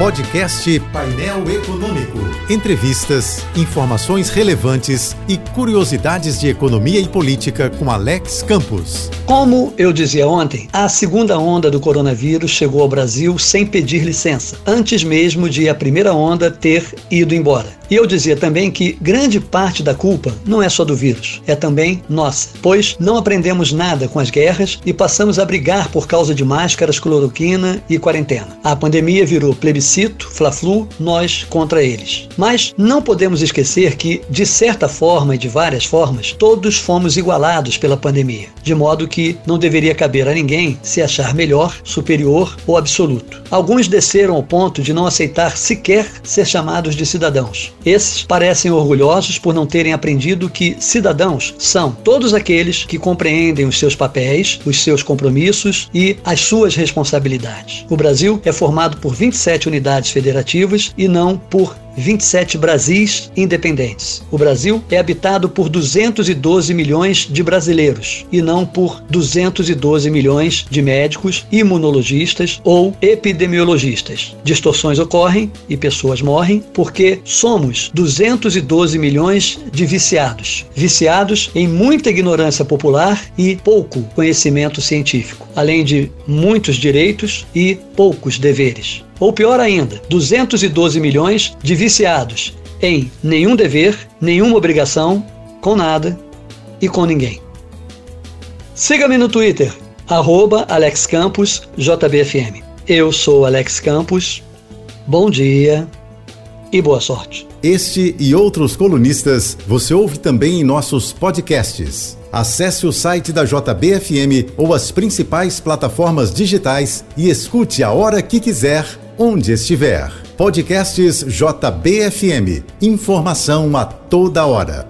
Podcast Painel Econômico. Entrevistas, informações relevantes e curiosidades de economia e política com Alex Campos. Como eu dizia ontem, a segunda onda do coronavírus chegou ao Brasil sem pedir licença, antes mesmo de a primeira onda ter ido embora. E eu dizia também que grande parte da culpa não é só do vírus, é também nossa, pois não aprendemos nada com as guerras e passamos a brigar por causa de máscaras, cloroquina e quarentena. A pandemia virou plebiscito Fla-Flu, nós contra eles. Mas não podemos esquecer que, de certa forma e de várias formas, todos fomos igualados pela pandemia, de modo que não deveria caber a ninguém se achar melhor, superior ou absoluto. Alguns desceram ao ponto de não aceitar sequer ser chamados de cidadãos. Esses parecem orgulhosos por não terem aprendido que cidadãos são todos aqueles que compreendem os seus papéis, os seus compromissos e as suas responsabilidades. O Brasil é formado por 27 unidades federativas e não por 27 Brasis independentes. O Brasil é habitado por 212 milhões de brasileiros e não por 212 milhões de médicos, imunologistas ou epidemiologistas. Distorções ocorrem e pessoas morrem porque somos 212 milhões de viciados, viciados em muita ignorância popular e pouco conhecimento científico, além de muitos direitos e poucos deveres. Ou pior ainda, 212 milhões de viciados em nenhum dever, nenhuma obrigação, com nada e com ninguém. Siga-me no Twitter, arroba Alex Campos, JBFM. Eu sou Alex Campos. Bom dia e boa sorte. Este e outros colunistas você ouve também em nossos podcasts. Acesse o site da JBFM ou as principais plataformas digitais e escute a hora que quiser onde estiver. Podcasts JBFM. Informação a toda hora.